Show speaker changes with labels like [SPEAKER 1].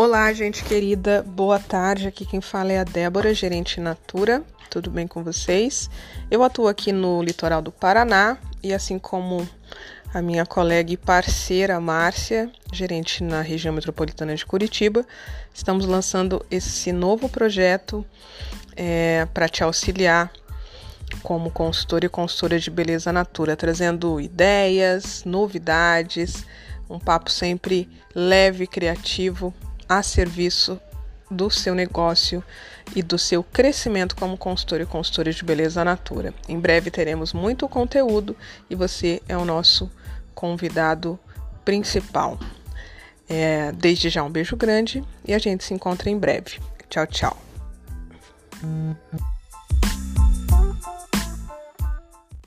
[SPEAKER 1] Olá, gente querida, boa tarde. Aqui quem fala é a Débora, gerente Natura. Tudo bem com vocês? Eu atuo aqui no litoral do Paraná e, assim como a minha colega e parceira Márcia, gerente na região metropolitana de Curitiba, estamos lançando esse novo projeto é, para te auxiliar como consultora e consultora de beleza natura, trazendo ideias, novidades, um papo sempre leve e criativo a serviço do seu negócio e do seu crescimento como consultor e consultora de beleza natura. Em breve teremos muito conteúdo e você é o nosso convidado principal. É, desde já um beijo grande e a gente se encontra em breve. Tchau, tchau.